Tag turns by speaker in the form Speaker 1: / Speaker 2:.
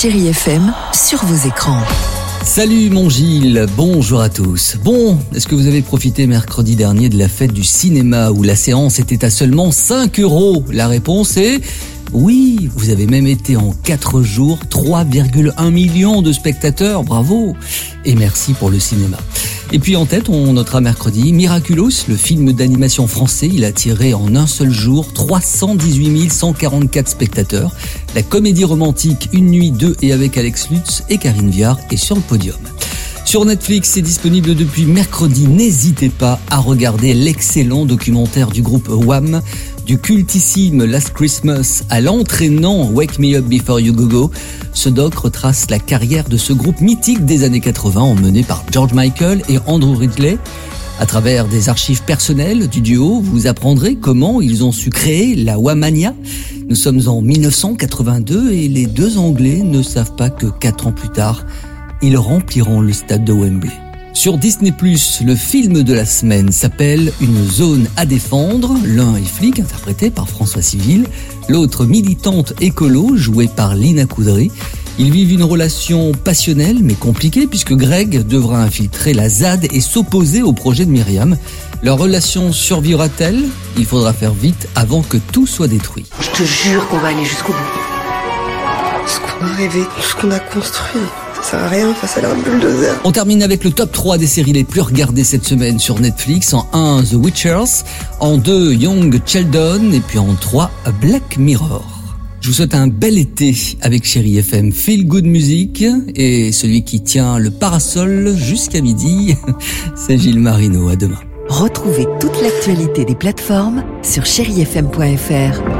Speaker 1: Chérie FM sur vos écrans.
Speaker 2: Salut mon Gilles, bonjour à tous. Bon, est-ce que vous avez profité mercredi dernier de la fête du cinéma où la séance était à seulement 5 euros? La réponse est oui, vous avez même été en 4 jours 3,1 millions de spectateurs, bravo Et merci pour le cinéma. Et puis en tête, on notera mercredi Miraculous, le film d'animation français. Il a tiré en un seul jour 318 144 spectateurs. La comédie romantique Une nuit 2 et avec Alex Lutz et Karine Viard est sur le podium. Sur Netflix, c'est disponible depuis mercredi. N'hésitez pas à regarder l'excellent documentaire du groupe Wham, du cultissime Last Christmas à l'entraînant Wake Me Up Before You Go Go. Ce doc retrace la carrière de ce groupe mythique des années 80 emmené par George Michael et Andrew Ridley. À travers des archives personnelles du duo, vous apprendrez comment ils ont su créer la Wamania. Nous sommes en 1982 et les deux Anglais ne savent pas que quatre ans plus tard, ils rempliront le stade de Wembley. Sur Disney+, le film de la semaine s'appelle Une zone à défendre. L'un est flic, interprété par François Civil, l'autre militante écolo, jouée par Lina Coudry. Ils vivent une relation passionnelle mais compliquée puisque Greg devra infiltrer la ZAD et s'opposer au projet de Myriam. Leur relation survivra-t-elle? Il faudra faire vite avant que tout soit détruit.
Speaker 3: Je te jure qu'on va aller jusqu'au bout.
Speaker 4: Ce qu'on a rêvé, ce qu'on a construit, ça sert à rien face à leur bulldozer.
Speaker 2: On termine avec le top 3 des séries les plus regardées cette semaine sur Netflix. En 1, The Witchers. En 2, Young Sheldon. Et puis en 3, Black Mirror. Je vous souhaite un bel été avec Chéri FM. Feel good music. Et celui qui tient le parasol jusqu'à midi, c'est Gilles Marino. À demain.
Speaker 1: Retrouvez toute l'actualité des plateformes sur chérifm.fr.